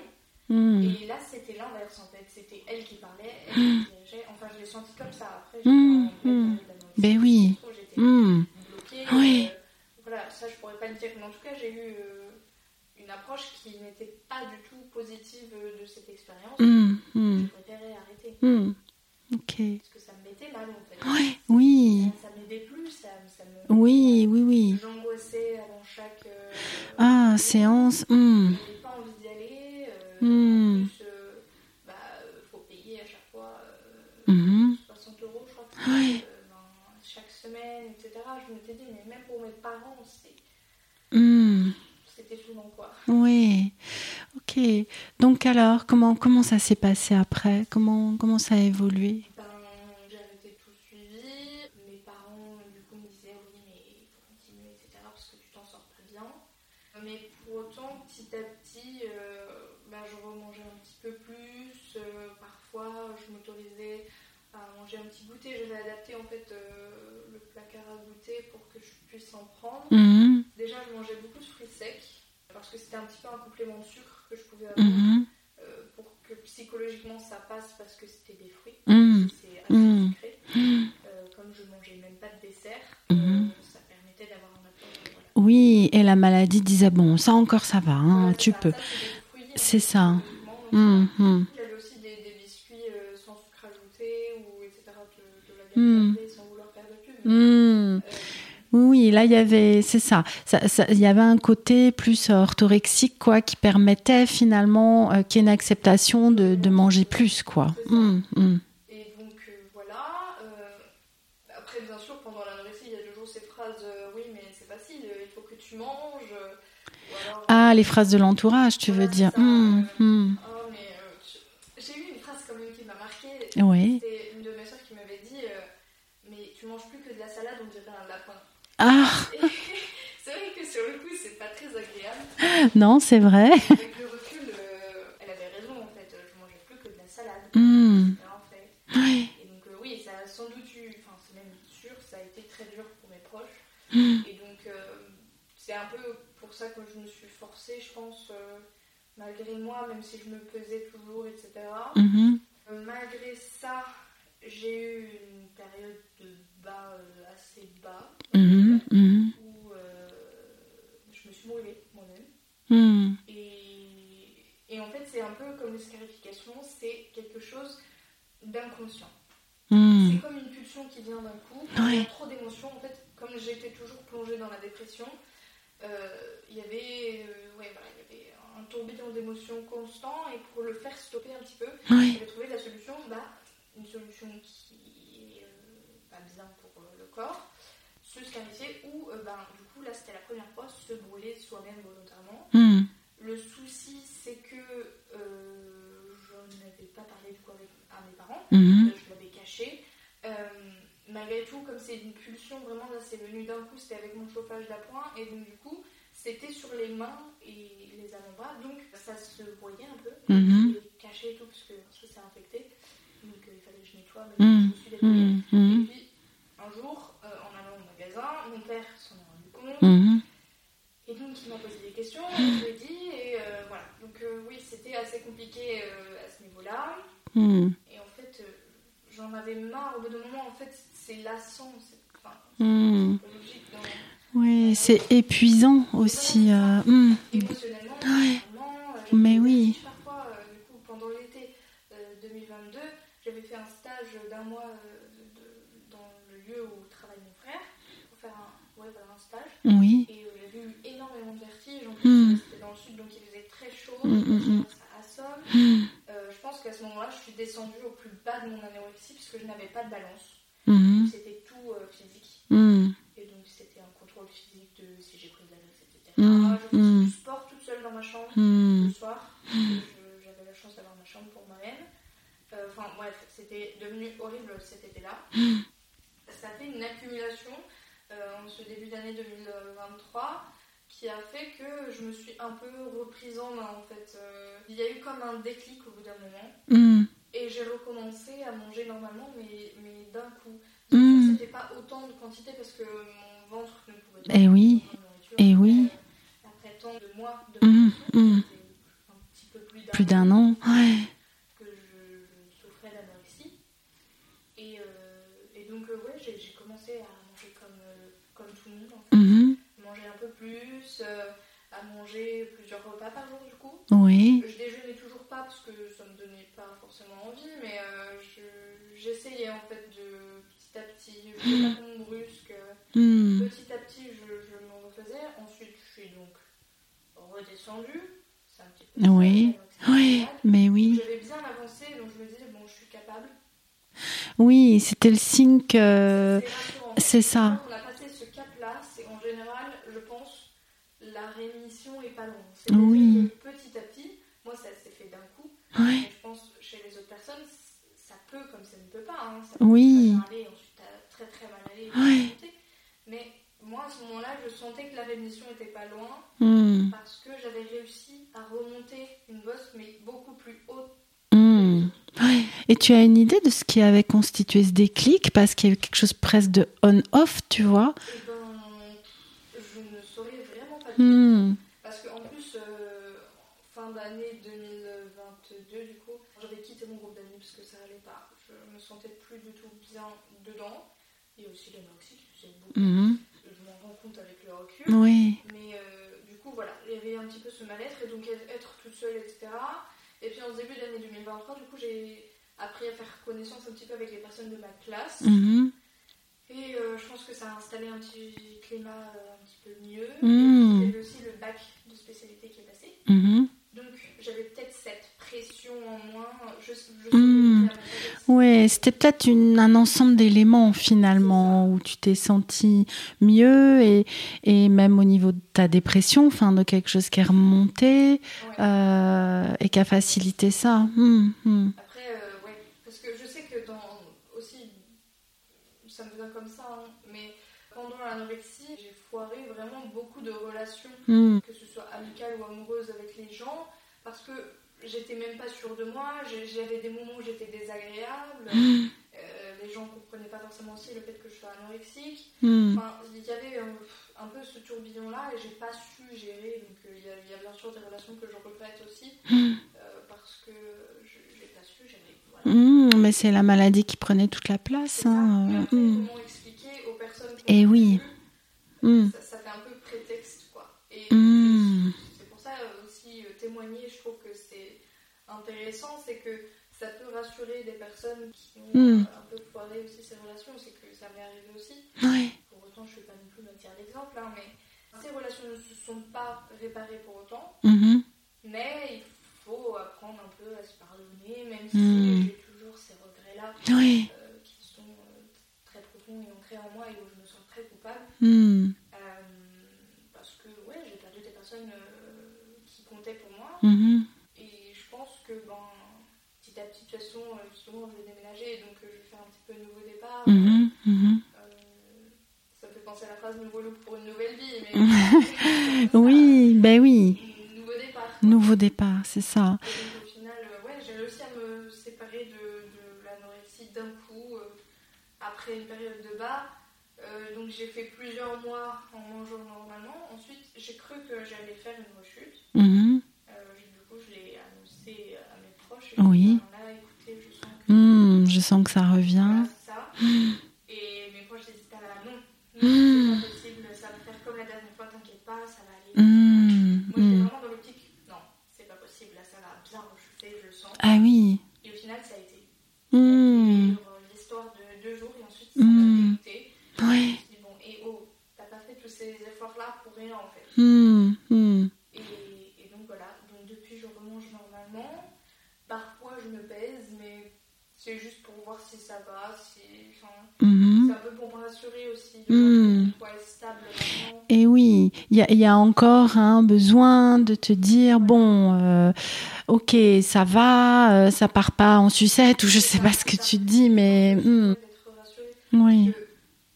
Hmm. Et là, c'était l'inverse en fait. C'était elle qui parlait, elle qui dirigeait. Enfin, je l'ai senti comme ça. Après, période d'annonce. Ben oui. J'étais Hmm. bloquée. Oui. euh, voilà, ça, je pourrais pas le dire. Mais en tout cas, j'ai eu euh, une approche qui n'était pas du tout positive euh, de cette expérience. Hmm. Hmm. Je préférais arrêter. Hmm. Ok. Parce que ça me mettait mal en fait. Ouais. Oui. Ça, ça m'aidait plus, ça, ça me... Oui, oui, oui. J'angoissais avant chaque... euh, Ah, séance. Hmm. Hmm. En plus, bah, euh, faut payer à chaque fois euh, Mhm. 60 euros, je crois, Ouais. euh, chaque semaine, etc. Je m'étais dit, mais même pour mes parents, c'est- Hmm. c'était souvent quoi. Oui. Ok. Donc alors, comment comment ça s'est passé après? Comment comment ça a évolué Ben, j'ai arrêté tout suivi. Mes parents, du coup, me disaient, oui, mais il faut continuer, etc. parce que tu t'en sors pas bien. Mais pour autant, petit à petit, euh, ben, je remangeais un petit peu plus. Euh, parfois, je m'autorisais à manger un petit goûter. J'avais adapté en fait euh, le placard à goûter pour que je puisse en prendre. Mhm. Déjà, je mangeais beaucoup de fruits secs parce que c'était un petit peu un complément de sucre que je pouvais avoir Mhm. euh, pour que psychologiquement ça passe parce que c'était des fruits. Mhm. C'est assez sucré. Euh, comme je mangeais même pas de dessert, ça permettait d'avoir un apport. voilà. Oui, et la maladie disait bon, ça encore ça va, hein, tu ça, peux. c'est ça. uniquement, donc, Mhm. J'avais aussi des, des biscuits euh, sans sucre ajouté ou etc. sans vouloir faire de pub. euh, Oui, là il y avait, c'est ça. Ça- ça- Il y avait un côté plus orthorexique quoi, qui permettait finalement euh, qu'il y ait une acceptation de, de manger plus quoi. Mhm. Mhm. Et donc euh, voilà. euh, après, bien sûr, pendant l'anorexie, il y a toujours ces phrases euh, Oui, mais c'est facile, euh, il faut que tu manges. euh, alors, Ah, les phrases de l'entourage, tu Voilà, veux dire. Oh, mais j'ai eu une phrase quand même qui m'a marquée. Oui. C'était une de mes soeurs qui m'avait dit euh, Mais tu manges plus que de la salade, on dirait un lapin. Ah, c'est vrai que sur le coup, c'est pas très agréable. non, c'est vrai. Avec le recul, euh, elle avait raison en fait. Je mangeais plus que de la salade. Mhm. En fait. Oui. Et donc, euh, oui, ça a sans doute eu, enfin, c'est même sûr, ça a été très dur pour mes proches. Mhm. Et donc, euh, c'est un peu pour ça que je me suis forcée, je pense, malgré moi, même si je me pesais toujours, etc. Mhm. Malgré ça, j'ai eu une période de bas euh, assez bas, Mhm. Mhm. où euh, je me suis brûlée moi-même. Mhm. Et, et en fait, c'est un peu comme l'escarification, c'est quelque chose d'inconscient. Mhm. C'est comme une pulsion qui vient d'un coup. Quand il y a Ouais. trop d'émotions, en fait, comme j'étais toujours plongée dans la dépression, euh, il y avait, ouais, voilà, il y avait un tourbillon d'émotions constant. Et pour le faire stopper un petit peu, j'avais trouvé la solution, bah, une solution qui est euh, pas bien pour euh, le corps, se scarifier ou euh, ben, du coup, là, c'était la première fois, se brûler soi-même volontairement. Hmm. Le souci, c'est que euh, je n'avais pas parlé du coup avec, à mes parents. Euh, je l'avais caché. Euh, malgré tout, comme c'est une pulsion, vraiment là, c'est venu d'un coup, c'était avec mon chauffage d'appoint, et donc du coup, c'était sur les mains et les avant-bras, donc ça se voyait un peu. L'ai caché et tout, parce que ça s'est infecté, que je suis. Mhm. Mhm. Et puis, un jour, euh, en allant au magasin, mon père s'en est rendu compte. Et donc, il m'a posé des questions, je lui ai dit, et euh, voilà. Donc, euh, oui, c'était assez compliqué euh, à ce niveau-là. Et en fait, euh, j'en avais marre. Au bout d'un moment, en fait, c'est lassant. c'est- Enfin, logique. dans- Oui, c'est épuisant aussi. euh, hmm. émotionnellement, Ouais. Mais oui. vertiges Parfois, euh, du coup, pendant l'été euh, 2022, j'avais fait un d'un mois euh, de- dans le lieu où travaille mon frère pour faire un, ouais, un stage. Oui. Et euh, il y avait eu énormément de vertiges. En Mm. plus, c'était dans le sud, donc il faisait très chaud. Mm, mm, mm. Ça assomme. Hmm. Euh, je pense qu'à ce moment-là, je suis descendue au plus bas de mon anorexie puisque je n'avais pas de balance. C'était tout euh, physique. Hmm. Et donc, c'était un contrôle physique de si j'ai pris de la etc. Mm, Je faisais du sport toute seule dans ma chambre Hmm. le soir. J'avais la chance d'avoir ma chambre pour moi-même. Euh, Enfin, bref, c'était devenu horrible cet été-là. Ça a fait une accumulation euh, en ce début d'année 2023 qui a fait que je me suis un peu reprise en main en fait. Euh, il y a eu comme un déclic au bout d'un moment Hmm. et j'ai recommencé à manger normalement mais, mais d'un coup. Mm. C'était pas autant de quantité parce que mon ventre ne pouvait pas Eh oui. nourriture. Eh oui. Après tant de mois de un petit peu plus d'un Plus d'un an. Ouais. que je, je souffrais d'anorexie. Et, euh, et donc, euh, ouais, j'ai j'ai commencé à manger comme, euh, comme tout le monde, en fait. Mhm. Manger un peu plus, euh, à manger plusieurs repas par jour, du coup. Oui. Je déjeunais toujours pas parce que ça me donnait pas forcément envie, mais euh, je- j'essayais en fait de petit à petit, je pas brusque. Hmm. Petit à petit, je, je me refaisais. Ensuite, je suis donc redescendue. C'est un petit peu Oui. Oui. Mais oui. J'avais bien avancé, donc je me disais, bon, je suis capable. Oui, c'était le signe que. C'est ça. On a passé ce cap-là, c'est en général, je pense, la rémission Oui. que petit à petit, moi, ça s'est fait d'un coup. Mais je pense chez les autres personnes, ça peut comme ça ne peut pas. Hein. Ça Oui. peut bien aller, ensuite très très mal aller. remonter. Mais moi, à ce moment-là, je sentais que la rémission était pas loin Hmm. parce que j'avais réussi à remonter une bosse, mais beaucoup plus haute. Hmm. Ouais. Et tu as une idée de ce qui avait constitué ce déclic? Parce qu'il y a eu quelque chose presque de on-off, tu vois? Et ben, je ne saurais vraiment pas dire. Hmm. Parce qu'en plus, euh, fin d'année 2022, du coup, j'avais quitté mon groupe d'amis parce que ça allait pas. Je me sentais plus du tout bien dedans. Il y a aussi qui faisait beaucoup. Mhm. Je m'en rends compte avec le recul. Oui. Mais euh, du coup, voilà, il y avait un petit peu ce mal-être et donc être toute seule, etc. Et puis en début d'année 2023, du coup, j'ai appris à faire connaissance un petit peu avec les personnes de ma classe. Mhm. Et euh, je pense que ça a installé un petit climat euh, un petit peu mieux. Mm. Il y aussi le bac de spécialité qui est passé. Mhm. Donc j'avais peut-être cette pression en moins. Je, je Mm. Ouais, c'était peut-être un ensemble d'éléments finalement où tu t'es senti mieux et, et même au niveau de ta dépression, enfin de quelque chose qui est remonté Ouais. euh, et qui a facilité ça. Hmm, hmm. Après, euh, ouais, parce que je sais que dans aussi, ça me vient comme ça, hein, mais pendant l'anorexie, j'ai foiré vraiment beaucoup de relations, Hmm. que amicales ou amoureuses avec les gens, parce que j'étais même pas sûre de moi, j'avais des moments où j'étais désagréable, euh, les gens comprenaient pas forcément aussi le fait que je sois anorexique. Hmm. Enfin, il y avait euh, un peu ce tourbillon-là et j'ai pas su gérer. Donc euh, il y, a, il y a bien sûr des relations que je regrette aussi euh, parce que je n'ai pas su gérer. Voilà. Hmm, mais c'est la maladie qui prenait toute la place. Hein, après, hmm. comment expliquer aux personnes qui Eh oui. Hmm. ça, ça fait un peu prétexte quoi. Et Hmm. c'est pour ça euh, aussi euh, témoigner, je trouve que c'est intéressant, c'est que ça peut rassurer des personnes qui ont Hmm. euh, un peu foiré aussi ces relations, c'est que ça m'est arrivé aussi. Ouais. Pour autant, je ne suis pas non plus matière d'exemple, hein, mais ces relations ne se sont pas réparées pour autant. Mhm. Mais il faut apprendre un peu à se pardonner, même si Mm. j'ai toujours ces regrets-là Oui. euh, qui sont euh, très profonds et ancrés en moi et où je me sens très coupable. Hmm. Euh, personne euh, qui comptait pour moi. Mhm. Et je pense que, ben, petit à petit, de toute façon, euh, justement, je vais déménager, donc euh, je vais faire un petit peu de nouveau départ. Mhm. Mhm. Euh, ça me fait penser à la phrase nouveau look pour une nouvelle vie, mais. Oui, ben oui. Nouveau départ. quoi. Nouveau départ, c'est ça. Et donc, au final, euh, ouais, j'ai réussi à me séparer de, de l'anorexie d'un coup, euh, après une période de bas. Euh, donc j'ai fait plusieurs mois en mangeant normalement. J'ai cru que j'allais faire une rechute. Mhm. Euh, du coup, je l'ai annoncé à mes proches. Oui. Et là, écoutez, je sens que Hmm, je sens que ça revient. ça. Et mes proches disaient, ah, non, non, c'est pas possible, ça va faire comme la dernière fois, t'inquiète pas, ça va aller. Hmm, Moi, j'étais vraiment dans l'optique, non, c'est pas possible, là, ça va bien rechuter, je le sens. Ah oui. Et au final, ça a été. Hmm. Sur euh, l'histoire de deux jours, et ensuite, ça Mm. m'a dégoûté. Oui. Je me suis dit, bon, et oh, t'as pas fait tous ces efforts-là Hmm, hmm. Et, et donc voilà, donc depuis je remange normalement. Parfois je me pèse, mais c'est juste pour voir si ça va. Si, Mhm. C'est un peu pour me rassurer aussi de Mm. est stable maintenant. Et oui, il y a, il y a encore un besoin de te dire bon, euh, ok, ça va, euh, ça part pas en sucette ou je sais pas ce que tu dis, mais hmm, rassurée oui, que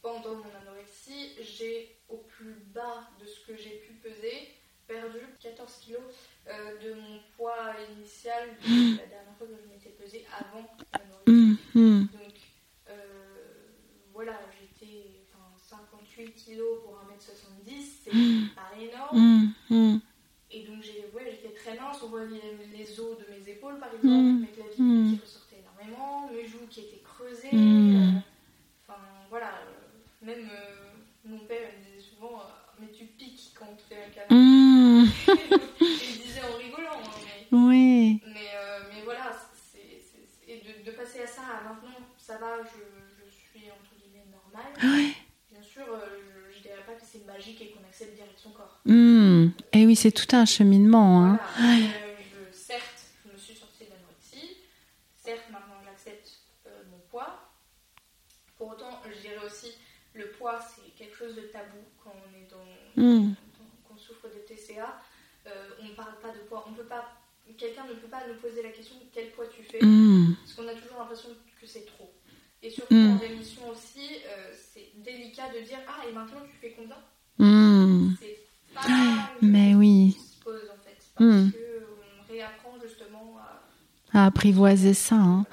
pendant mon anorexie, j'ai au plus bas de ce que j'ai pu peser perdu 14 kilos euh, de mon poids initial de la dernière fois que je m'étais pesée avant l'anorexie. Hmm, hmm, Donc euh, voilà, j'étais enfin, 58 kilos pour 1m70, c'est pas énorme. Et donc j'ai- ouais, j'étais très mince, on voyait les, les os de mes épaules par exemple, mes clavicules Mm. qui ressortaient énormément, mes joues qui étaient creusées. Euh, Enfin voilà, même mon père il disait souvent euh, Mais tu piques quand un câlin. hmm, il disait en rigolant, hein, mais, oui, mais, euh, mais voilà, et de, de passer à ça à maintenant, ça va, je, je suis entre guillemets normale. oui, Bien sûr, euh, je, je dirais pas que c'est magique et qu'on accède direct son corps. hmm. Et oui, c'est tout un cheminement, hein. Voilà. Euh, je- certes, je me suis sortie de l'anorexie. Certes, maintenant j'accepte mon poids. Pour autant, je dirais aussi, le poids, c'est quelque chose de tabou quand on est dans, Hmm. dans- qu'on Euh, on ne parle pas de poids. On peut pas. Quelqu'un ne peut pas nous poser la question quel poids tu fais, Hmm, parce qu'on a toujours l'impression que c'est trop. Et surtout Mm. en rémission aussi, euh, c'est délicat de dire ah et maintenant tu fais combien? Hmm. C'est pas une Mais oui, qui se pose en fait, parce Mm. que on réapprend justement à à apprivoiser ça. hein.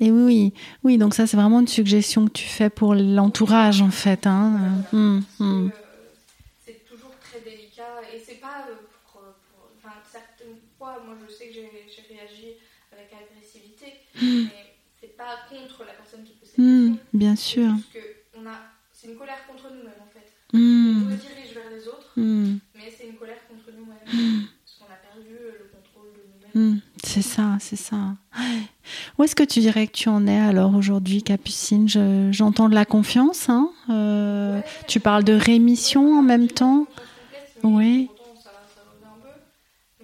Et oui, oui, oui. Donc ça, c'est vraiment une suggestion que tu fais pour l'entourage, en fait. Hein. Voilà, Hmm, parce que, hmm. euh, c'est toujours très délicat et c'est pas euh, pour, pour- enfin certaines fois moi je sais que j'ai j'ai réagi avec mais c'est pas contre la personne qui Hmm, question bien sûr. juste que on a c'est une colère contre nous-mêmes en fait Hmm, on redirige vers les autres hmm, mais c'est une colère contre nous-mêmes parce qu'on a perdu euh, le contrôle de nous-mêmes hmm. C'est ça, c'est ça. Ouais. Où est-ce que tu dirais que tu en es alors aujourd'hui, Capucine? Je- J'entends de la confiance. Hein Euh, Ouais, tu parles de rémission en même temps. Oui. Oui. Pourtant, ça, ça revient un peu.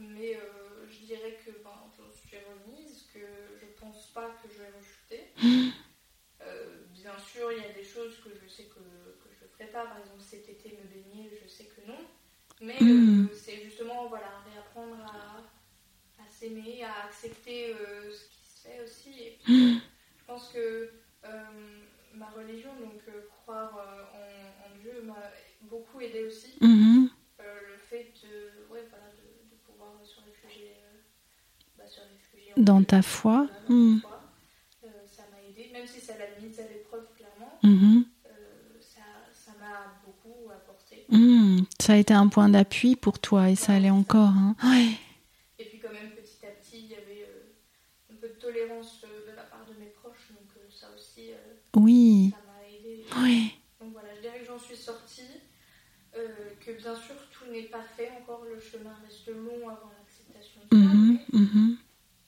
Mais euh, je dirais que ben, je suis remise, que je pense pas que je vais rechuter. Euh, bien sûr, il y a des choses que je sais que, que je ne ferai pas. Par exemple, cet été, me baigner, je sais que non. Mais Mm. euh, c'est justement voilà, réapprendre à, à s'aimer, à accepter euh, ce qui se fait aussi. Et puis, euh, je pense que euh, ma religion, donc euh, croire euh, en, en Dieu, m'a beaucoup aidé aussi. Mhm. Euh, le fait de, ouais, voilà, de, de pouvoir se réfugier, euh, bah, se réfugier Dans Dieu, ta voilà, Mm. foi. Euh, ça m'a aidé, même si c'est à la limite à l'épreuve, clairement, Mhm. euh, ça ça m'a beaucoup Hmm, Ça a été un point d'appui pour toi et ça l'est encore. Hein. Ouais. Et puis quand même, petit à petit, il y avait euh, un peu de tolérance euh, de la part de mes proches, donc euh, ça aussi, euh, Oui, ça m'a aidé. oui. Donc voilà, je dirais que j'en suis sortie, euh, que bien sûr, tout n'est pas fait encore, le chemin reste long avant l'acceptation de ça, Mhm, mais mhm.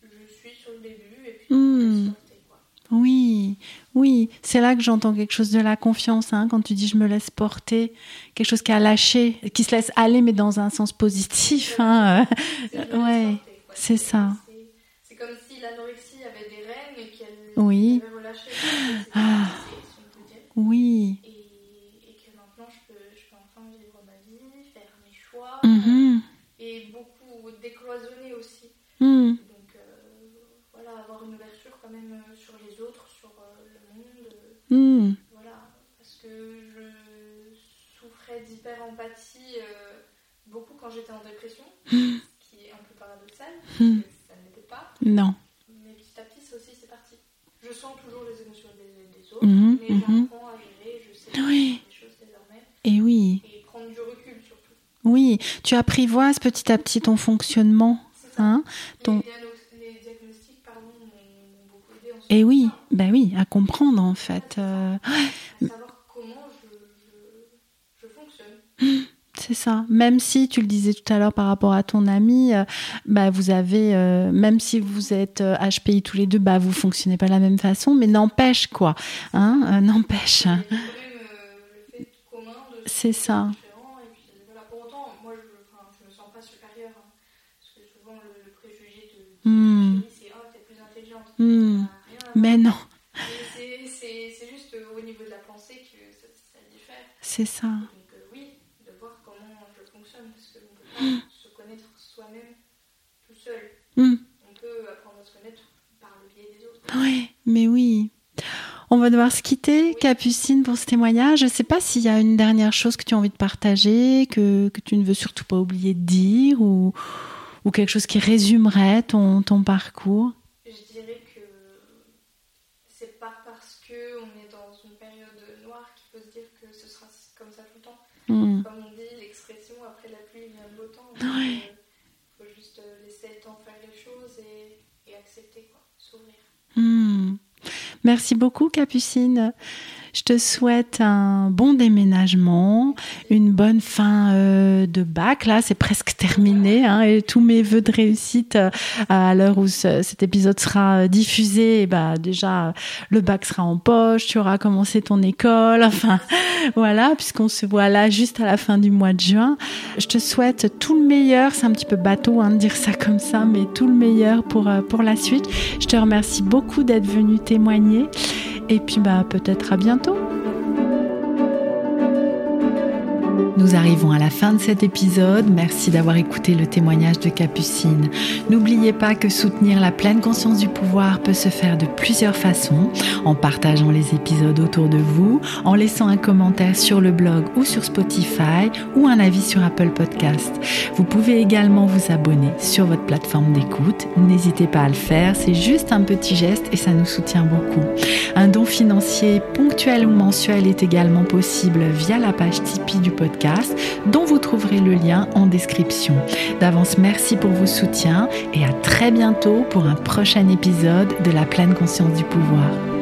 je suis sur le début et puis Mm. laisse sortir, quoi. Oui, oui, c'est là que j'entends quelque chose de la confiance, hein, quand tu dis je me laisse porter, quelque chose qui a lâché, qui se laisse aller, mais dans un sens positif. Hein. euh. C'est ouais, c'est ça. C'est- comme si l'anorexie avait des rênes et qu'elle Oui. avait relâché. Ah. Oui. Et, et que maintenant, je peux, je peux enfin vivre ma vie, faire mes choix. Mhm. et beaucoup décloisonné aussi. Hmm. Donc euh, voilà, avoir une ouverture quand même euh, sur les autres, Hmm. voilà, parce que je souffrais d'hyper-empathie euh, beaucoup quand j'étais en dépression, ce qui est un peu paradoxal, parce Hmm. que ça ne l'était pas. Non. Mais petit à petit, ça aussi, c'est parti. Je sens toujours les émotions des, des autres, Mhm, mais mhm. j'apprends à gérer, je sais Oui. des choses désormais, Et oui, et prendre du recul surtout. oui. Tu apprivoises petit à petit ton fonctionnement. C'est. Hein ton... Et oui, ben oui, à comprendre en fait. euh, À savoir comment je, je, je fonctionne. C'est ça. Même si tu le disais tout à l'heure par rapport à ton ami, euh, bah vous avez, euh, même si vous êtes euh, HPI tous les deux, bah vous fonctionnez pas de la même façon, mais n'empêche quoi, hein, euh, n'empêche. Euh, C'est ça. différents, et puis voilà. Pour autant, moi, je, enfin, je me sens pas supérieure. parce que souvent, le, le préjugé de, de chérie, c'est oh, t'es plus intelligente. Mais non, c'est- juste au niveau de la pensée que ça, ça diffère. c'est ça. Donc, euh, oui, de voir comment je fonctionne. Parce qu'on peut pas se connaître soi-même tout seul. Hmm. On peut apprendre à se connaître par le biais des autres. Oui, mais oui. On va devoir se quitter, Capucine, pour ce témoignage. Je ne sais pas s'il y a une dernière chose que tu as envie de partager, que, que tu ne veux surtout pas oublier de dire, ou, ou quelque chose qui résumerait ton, ton parcours. Je dirais que c'est pas parce que on est dans une période noire qu'il faut se dire que ce sera comme ça Hmm. Comme on dit, l'expression après la pluie vient le beau temps. Il faut juste euh, laisser le temps faire les choses et, et accepter, quoi, s'ouvrir. Hmm. Merci beaucoup, Capucine. Je te souhaite un bon déménagement, une bonne fin euh, de bac. Là, c'est presque terminé. hein, et tous mes voeux de réussite euh, à l'heure où ce- cet épisode sera euh, diffusé, ben, déjà, le bac sera en poche, tu auras commencé ton école. Enfin, voilà, puisqu'on se voit là juste à la fin du mois de juin. Je te souhaite tout le meilleur. C'est un petit peu bateau hein, de dire ça comme ça, mais tout le meilleur pour, pour la suite. Je te remercie beaucoup d'être venu témoigner. Et puis bah peut-être à bientôt bientôt. Nous arrivons à la fin de cet épisode. Merci d'avoir écouté le témoignage de Capucine. N'oubliez pas que soutenir la pleine conscience du pouvoir peut se faire de plusieurs façons, en partageant les épisodes autour de vous, en laissant un commentaire sur le blog ou sur Spotify ou un avis sur Apple Podcast. Vous pouvez également vous abonner sur votre plateforme d'écoute. N'hésitez pas à le faire, c'est juste un petit geste et ça nous soutient beaucoup. Un don financier ponctuel ou mensuel est également possible via la page Tipeee du dont vous trouverez le lien en description. D'avance, merci pour vos soutiens et à très bientôt pour un prochain épisode de la pleine conscience du pouvoir.